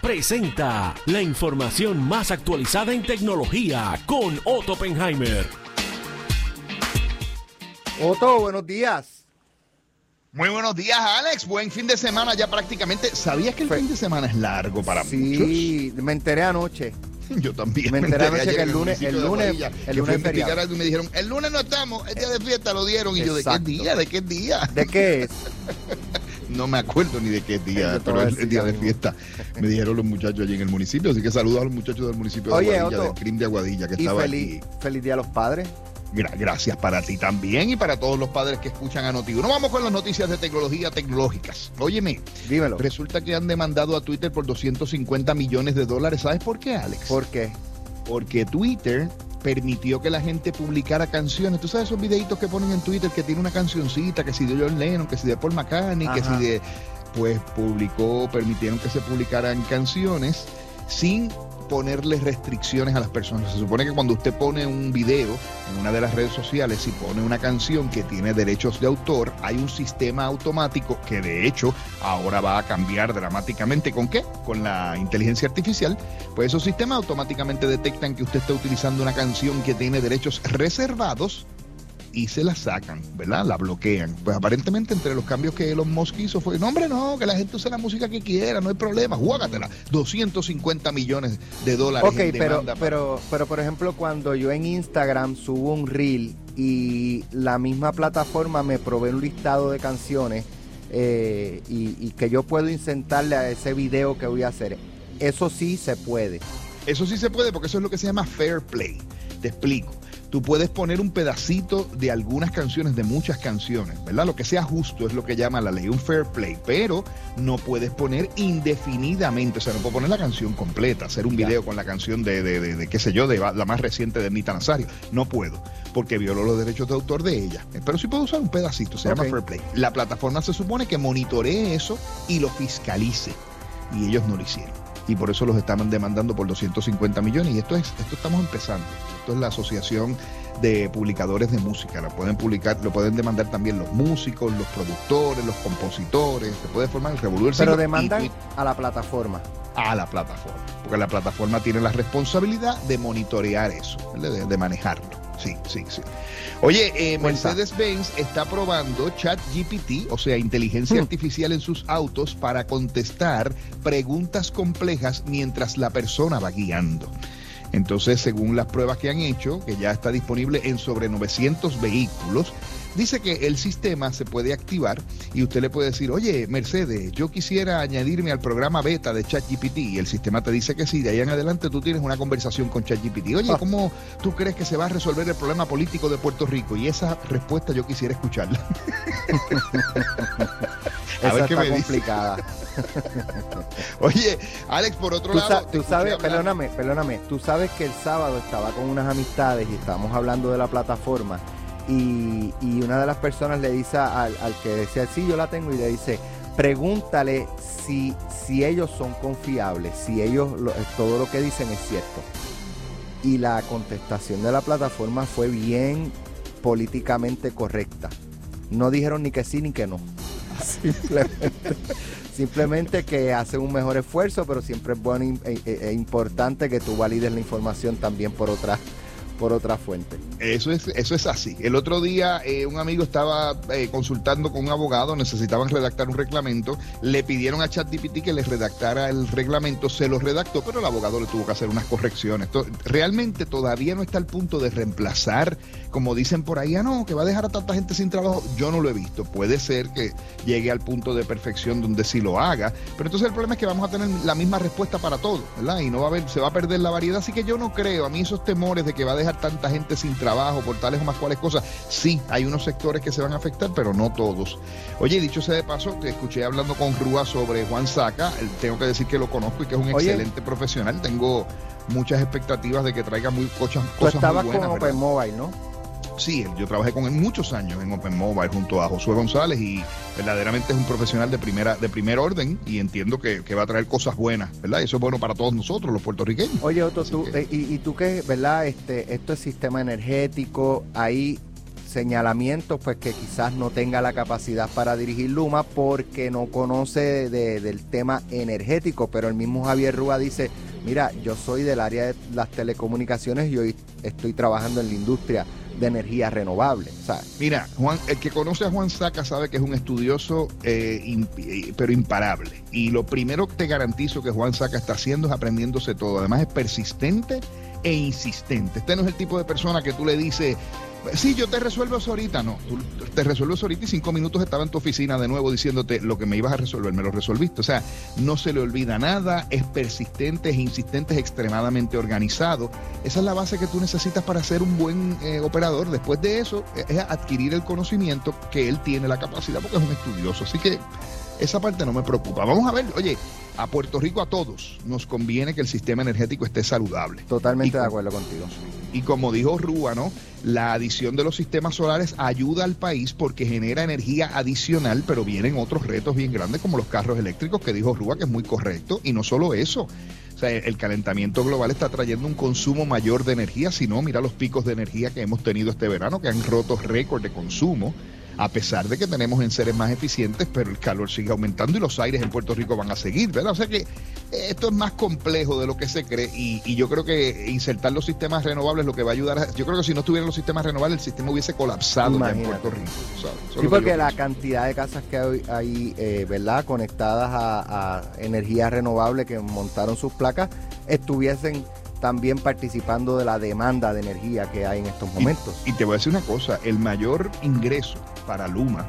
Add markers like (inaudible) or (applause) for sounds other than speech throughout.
presenta la información más actualizada en tecnología con Otto Oppenheimer. Otto, buenos días. Muy buenos días, Alex. Buen fin de semana ya prácticamente. ¿Sabías que el fin de semana es largo para sí, muchos? Sí, me enteré anoche. (laughs) Yo también. Me enteré anoche que el lunes, el lunes, el lunes y me dijeron, el lunes no estamos, es día de fiesta, lo dieron. Y yo, ¿de qué día? ¿De qué día? ¿De qué es? (laughs) no me acuerdo ni de qué día, pero es el día de fiesta. Me dijeron los muchachos allí en el municipio, así que saludos a los muchachos del municipio de Aguadilla, del CRIM de Aguadilla, que estaba feliz, Feliz día a los padres. gracias para ti también y para todos los padres que escuchan a Noti1. Vamos con las noticias de tecnología tecnológicas. Óyeme, dímelo. Resulta que han demandado a Twitter por 250 millones de dólares. ¿Sabes por qué, Alex? ¿Por qué? Porque Twitter permitió que la gente publicara canciones. Tú sabes esos videitos que ponen en Twitter que tiene una cancioncita, que si de John Lennon, que si de Paul McCartney, que si de pues publicó, permitieron que se publicaran canciones sin ponerle restricciones a las personas. Se supone que cuando usted pone un video en una de las redes sociales y pone una canción que tiene derechos de autor, hay un sistema automático que de hecho ahora va a cambiar dramáticamente. ¿Con qué? Con la inteligencia artificial. Pues esos sistemas automáticamente detectan que usted está utilizando una canción que tiene derechos reservados y se la sacan, ¿verdad? La bloquean. Pues aparentemente entre los cambios que Elon Musk hizo fue, no hombre, no, que la gente use la música que quiera, no hay problema, juágatela. 250 millones de dólares. Ok, pero, pero, pero por ejemplo, cuando yo en Instagram subo un reel y la misma plataforma me provee un listado de canciones eh, y, y que yo puedo insertarle a ese video que voy a hacer, eso sí se puede. Eso sí se puede porque eso es lo que se llama fair play. Te explico tú puedes poner un pedacito de algunas canciones, de muchas canciones, ¿verdad? Lo que sea justo es lo que llama la ley, un fair play, pero no puedes poner indefinidamente, o sea, no puedo poner la canción completa, hacer un video con la canción de, de, de, qué sé yo, de la más reciente de Nita Nazario. No puedo, porque violó los derechos de autor de ella. Pero sí puedo usar un pedacito, se llama fair play. La plataforma se supone que monitoree eso y lo fiscalice, y ellos no lo hicieron y por eso los estaban demandando por 250 millones. Y esto es, esto estamos empezando. Esto es la asociación de publicadores de música. Lo pueden publicar, lo pueden demandar también los músicos, los productores, los compositores. Se puede formar el revolver. Pero demandan a la plataforma. A la plataforma. Porque la plataforma tiene la responsabilidad de monitorear eso, de manejarlo. Sí, sí, sí. Oye, eh, Mercedes-Benz está probando ChatGPT, o sea, inteligencia hmm. artificial en sus autos para contestar preguntas complejas mientras la persona va guiando. Entonces, según las pruebas que han hecho, que ya está disponible en sobre 900 vehículos, Dice que el sistema se puede activar y usted le puede decir, oye, Mercedes, yo quisiera añadirme al programa beta de ChatGPT y el sistema te dice que sí, de ahí en adelante tú tienes una conversación con ChatGPT. Oye, ah. ¿cómo tú crees que se va a resolver el problema político de Puerto Rico? Y esa respuesta yo quisiera escucharla. (laughs) a ver qué está complicada. (laughs) Oye, Alex, por otro lado. tú sabes, perdóname, perdóname. Tú sabes que el sábado estaba con unas amistades y estábamos hablando de la plataforma y, una de las personas le dice al, que decía, sí, yo la tengo, y le dice, pregúntale si, si ellos son confiables, si ellos todo lo que dicen es cierto. Y la contestación de la plataforma fue bien políticamente correcta. No dijeron ni que sí ni que no. (laughs) Simplemente, simplemente que hacen un mejor esfuerzo, pero siempre es bueno e, e, e importante que tú valides la información también por otra por otra fuente. Eso es, eso es así. El otro día eh, un amigo estaba eh, consultando con un abogado, necesitaban redactar un reglamento, le pidieron a ChatGPT que les redactara el reglamento, se lo redactó, pero el abogado le tuvo que hacer unas correcciones. realmente todavía no está al punto de reemplazar, como dicen por ahí, ah, no, que va a dejar a tanta gente sin trabajo. Yo no lo he visto. Puede ser que llegue al punto de perfección donde sí lo haga, pero entonces el problema es que vamos a tener la misma respuesta para todo, ¿verdad? Y no va a haber, se va a perder la variedad, así que yo no creo, a mí esos temores de que va a dejar tanta gente sin trabajo por tales o más cuales cosas. Sí, hay unos sectores que se van a afectar, pero no todos. Oye, dicho sea de paso, te escuché hablando con Rúa sobre Juan Saca. Tengo que decir que lo conozco y que es un excelente profesional. Tengo muchas expectativas de que traiga muy cosas, cosas muy buenas. con Open Mobile, ¿no? Sí, yo trabajé con él muchos años en Open Mobile junto a Josué González y verdaderamente es un profesional de primera de primer orden y entiendo que, va a traer cosas buenas, ¿verdad? Y eso es bueno para todos nosotros, los puertorriqueños. Oye, Otto, tú, eh, y, tú qué, ¿verdad? Este, esto es sistema energético, ahí señalamientos, pues que quizás no tenga la capacidad para dirigir Luma porque no conoce del tema energético, pero el mismo Javier Rúa dice, mira, yo soy del área de las telecomunicaciones y hoy estoy trabajando en la industria de energía renovable. Mira, Juan, el que conoce a Juan Saca sabe que es un estudioso, eh, eh, pero imparable. Y lo primero que te garantizo que Juan Saca está haciendo es aprendiéndose todo. Además es persistente e insistente. Este no es el tipo de persona que tú le dices, Sí, yo te resuelvo eso ahorita. No, tú te resuelvo ahorita y cinco minutos estaba en tu oficina de nuevo diciéndote lo que me ibas a resolver, me lo resolviste. O sea, no se le olvida nada, es persistente, es insistente, es extremadamente organizado. Esa es la base que tú necesitas para ser un buen eh, operador. Después de eso, es adquirir el conocimiento que él tiene la capacidad porque es un estudioso. Así que esa parte no me preocupa. Vamos a ver, oye, a Puerto Rico a todos nos conviene que el sistema energético esté saludable. Totalmente de acuerdo contigo. Y como dijo Rúa, ¿no? La adición de los sistemas solares ayuda al país porque genera energía adicional, pero vienen otros retos bien grandes como los carros eléctricos que dijo Rúa, que es muy correcto. Y no solo eso, o sea, el calentamiento global está trayendo un consumo mayor de energía, si no, mira los picos de energía que hemos tenido este verano, que han roto récord de consumo a pesar de que tenemos en seres más eficientes, pero el calor sigue aumentando y los aires en Puerto Rico van a seguir, ¿verdad? O sea que eh, esto es más complejo de lo que se cree y, yo creo que insertar los sistemas renovables lo que va a ayudar, a, yo creo que si no tuvieran los sistemas renovables el sistema hubiese colapsado en Puerto Rico. Sí, porque la cantidad de casas que hay, hay eh, ¿verdad? Conectadas a, a energía renovable que montaron sus placas, estuviesen también participando de la demanda de energía que hay en estos momentos. Y, te voy a decir una cosa, el mayor ingreso para Luma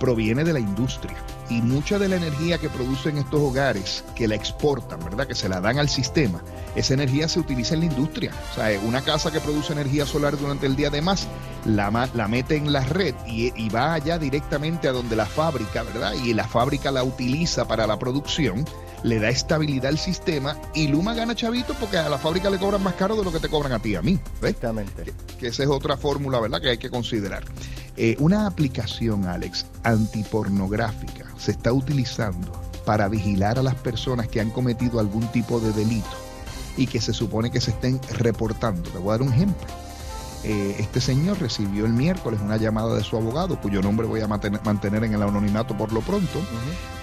proviene de la industria y mucha de la energía que producen estos hogares, que la exportan, ¿verdad? Que se la dan al sistema, esa energía se utiliza en la industria. O sea, una casa que produce energía solar durante el día de más, la, la mete en la red y, y va allá directamente a donde la fábrica, ¿verdad? Y la fábrica la utiliza para la producción le da estabilidad al sistema y Luma gana chavito porque a la fábrica le cobran más caro de lo que te cobran a ti, a mí. Exactamente. Que, esa es otra fórmula, ¿verdad?, que hay que considerar. Eh, una aplicación, Alex, antipornográfica se está utilizando para vigilar a las personas que han cometido algún tipo de delito y que se supone que se estén reportando. Te voy a dar un ejemplo. Eh, este señor recibió el miércoles una llamada de su abogado, cuyo nombre voy a mantener, en el anonimato por lo pronto,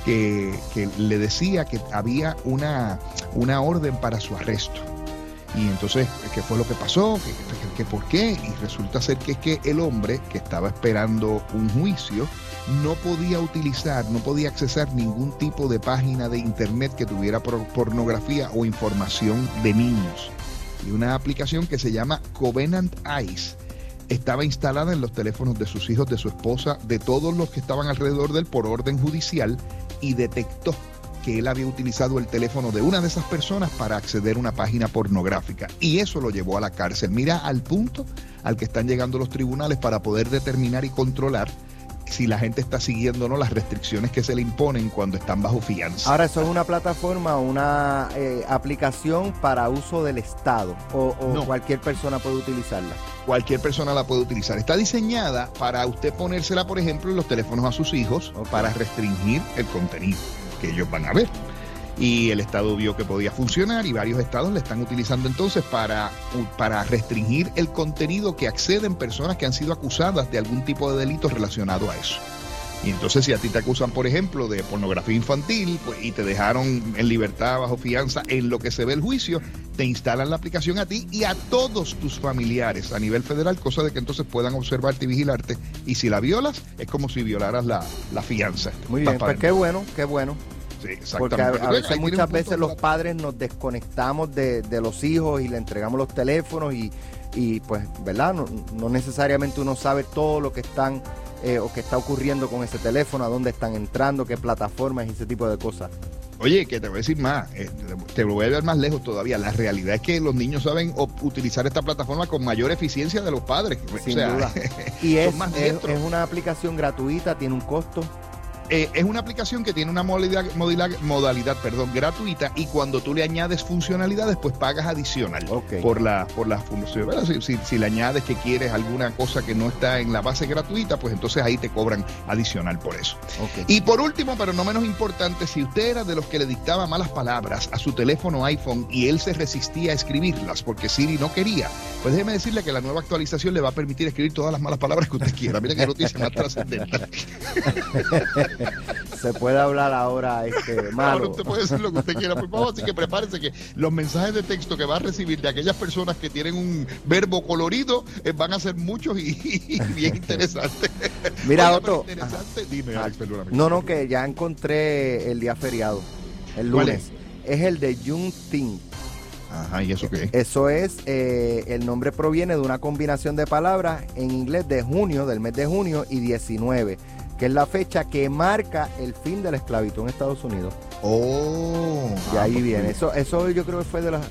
que, le decía que había una, una orden para su arresto. Y entonces, ¿qué fue lo que pasó? ¿Qué, por qué? Y resulta ser que es que el hombre que estaba esperando un juicio no podía utilizar, no podía accesar ningún tipo de página de internet que tuviera pornografía o información de niños y una aplicación que se llama Covenant Eyes. Estaba instalada en los teléfonos de sus hijos, de su esposa, de todos los que estaban alrededor de él por orden judicial y detectó que él había utilizado el teléfono de una de esas personas para acceder a una página pornográfica. Y eso lo llevó a la cárcel. Mira al punto al que están llegando los tribunales para poder determinar y controlar si la gente está siguiendo no las restricciones que se le imponen cuando están bajo fianza. Ahora, ¿eso es una plataforma, una eh, aplicación para uso del Estado o, cualquier persona puede utilizarla? Cualquier persona la puede utilizar. Está diseñada para usted ponérsela, por ejemplo, en los teléfonos a sus hijos o para restringir el contenido que ellos van a ver y el Estado vio que podía funcionar y varios estados le están utilizando entonces para, para restringir el contenido que acceden personas que han sido acusadas de algún tipo de delito relacionado a eso. Y entonces si a ti te acusan, por ejemplo, de pornografía infantil pues, y te dejaron en libertad bajo fianza en lo que se ve el juicio, te instalan la aplicación a ti y a todos tus familiares a nivel federal, cosa de que entonces puedan observarte y vigilarte. Y si la violas, es como si violaras la, fianza. Muy bien, pues qué bueno, qué bueno. Porque a, veces, muchas veces los padres nos desconectamos de, los hijos y le entregamos los teléfonos y, pues, ¿verdad? No, necesariamente uno sabe todo lo que están eh, o que está ocurriendo con ese teléfono, a dónde están entrando, qué plataformas y ese tipo de cosas. Oye, que te voy a decir más, eh, te lo voy a ver más lejos todavía. La realidad es que los niños saben utilizar esta plataforma con mayor eficiencia de los padres. Sin duda. (laughs) Y es, es, una aplicación gratuita, tiene un costo. Eh, es una aplicación que tiene una modalidad, modalidad, perdón, gratuita y cuando tú le añades funcionalidades, pues pagas adicional por la por la función. Si, le añades que quieres alguna cosa que no está en la base gratuita, pues entonces ahí te cobran adicional por eso. Y por último, pero no menos importante, si usted era de los que le dictaba malas palabras a su teléfono iPhone y él se resistía a escribirlas porque Siri no quería, Pues déjeme decirle que la nueva actualización le va a permitir escribir todas las malas palabras que usted quiera. Mira qué noticia más trascendental. (laughs) Se puede hablar ahora este, malo. Ahora usted puede decir lo que usted quiera, por favor. Así que prepárese que los mensajes de texto que va a recibir de aquellas personas que tienen un verbo colorido eh, van a ser muchos y, (laughs) bien interesantes. Mira, interesante. Dime, Ah, Alex, perdóname. No, no, que ya encontré el día feriado, el ¿Cuál lunes. Es el de Juneteenth. Ajá, ¿y eso qué? Eso es, eh, el nombre proviene de una combinación de palabras en inglés de junio, del mes de junio, y 19, que es la fecha que marca el fin de la esclavitud en Estados Unidos. Oh. Y ah, ahí pues, viene. Eso, eso yo creo que fue de las.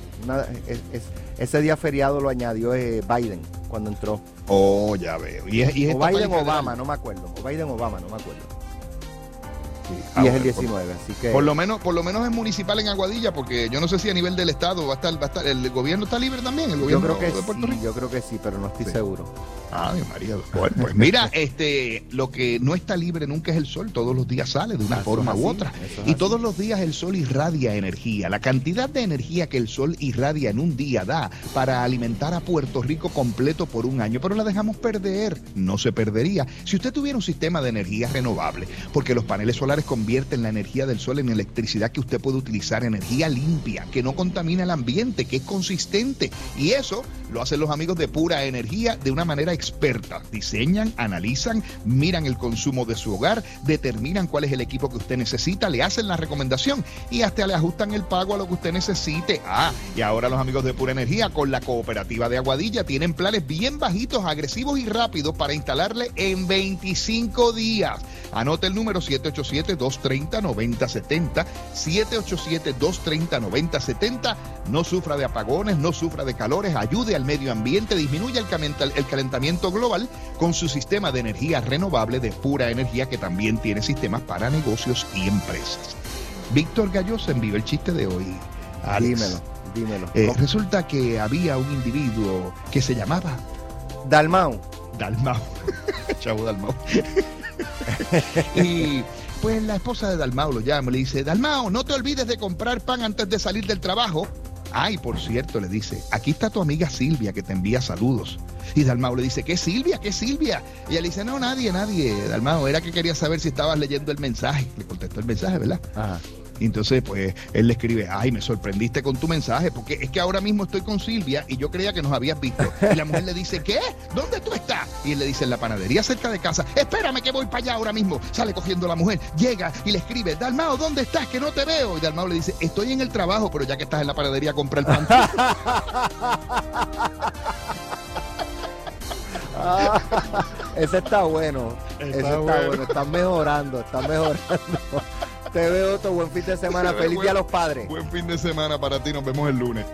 es- es- ese día feriado lo añadió eh, Biden cuando entró. Oh, ya veo. Y es, y O Biden Obama, no me acuerdo. O Biden Obama, no me acuerdo. Sí. Y Ah, es el por- 19, así que. Por lo menos, por lo menos es municipal en Aguadilla, porque yo no sé si a nivel del estado va a estar, va a estar, el gobierno está libre también, el yo gobierno creo que de Puerto sí, Rico. yo creo que sí, pero no estoy Sí. seguro. Ay, María. Bueno, pues mira, (laughs) este, lo que no está libre nunca es el sol, todos los días sale de una Eso forma u otra. Y así. todos los días el sol irradia energía. La cantidad de energía que el sol irradia en un día da para alimentar a Puerto Rico completo por un año, pero la dejamos perder. No se perdería si usted tuviera un sistema de energía renovable, porque los paneles solares convierten la energía del sol en electricidad que usted puede utilizar, energía limpia, que no contamina el ambiente, que es consistente. Y eso lo hacen los amigos de Pura Energía de una manera experta. Diseñan, analizan, miran el consumo de su hogar, determinan cuál es el equipo que usted necesita, le hacen la recomendación y hasta le ajustan el pago a lo que usted necesite. Ah, y ahora los amigos de Pura Energía con la cooperativa de Aguadilla tienen planes bien bajitos, agresivos y rápidos para instalarle en 25 días. Anote el número 787-230-9070, 787-230-9070. No sufra de apagones, no sufra de calores, ayude al medio ambiente, disminuya el, calentamiento global con su sistema de energía renovable de pura energía que también tiene sistemas para negocios y empresas. Víctor Galloso envió el chiste de hoy. Alex. Dímelo, dímelo. Eh, resulta que había un individuo que se llamaba Dalmau. Dalmau. (laughs) Chavo Dalmau. (laughs) y pues la esposa de Dalmau lo llama y le dice, Dalmau, no te olvides de comprar pan antes de salir del trabajo. Ay, por cierto, le dice, aquí está tu amiga Silvia que te envía saludos. Y Dalmau le dice, ¿qué Silvia? ¿Qué Silvia? Y ella le dice, no, nadie, nadie. Dalmau, era que quería saber si estabas leyendo el mensaje. Le contestó el mensaje, ¿verdad? Ajá. Y entonces, pues, él le escribe, ay, me sorprendiste con tu mensaje, porque es que ahora mismo estoy con Silvia y yo creía que nos habías visto. Y la mujer le dice, ¿qué? ¿Dónde tú estás? Y él le dice, en la panadería cerca de casa, espérame que voy para allá ahora mismo. Sale cogiendo la mujer, llega y le escribe, Dalmao, ¿dónde estás? Que no te veo. Y Dalmao le dice, estoy en el trabajo, pero ya que estás en la panadería, compra el pan. Ah, (laughs) ese está bueno. Está ese está bueno. bueno. Están mejorando, están mejorando. Te veo otro buen fin de semana. (laughs) Feliz día a los padres. Buen fin de semana para ti, nos vemos el lunes.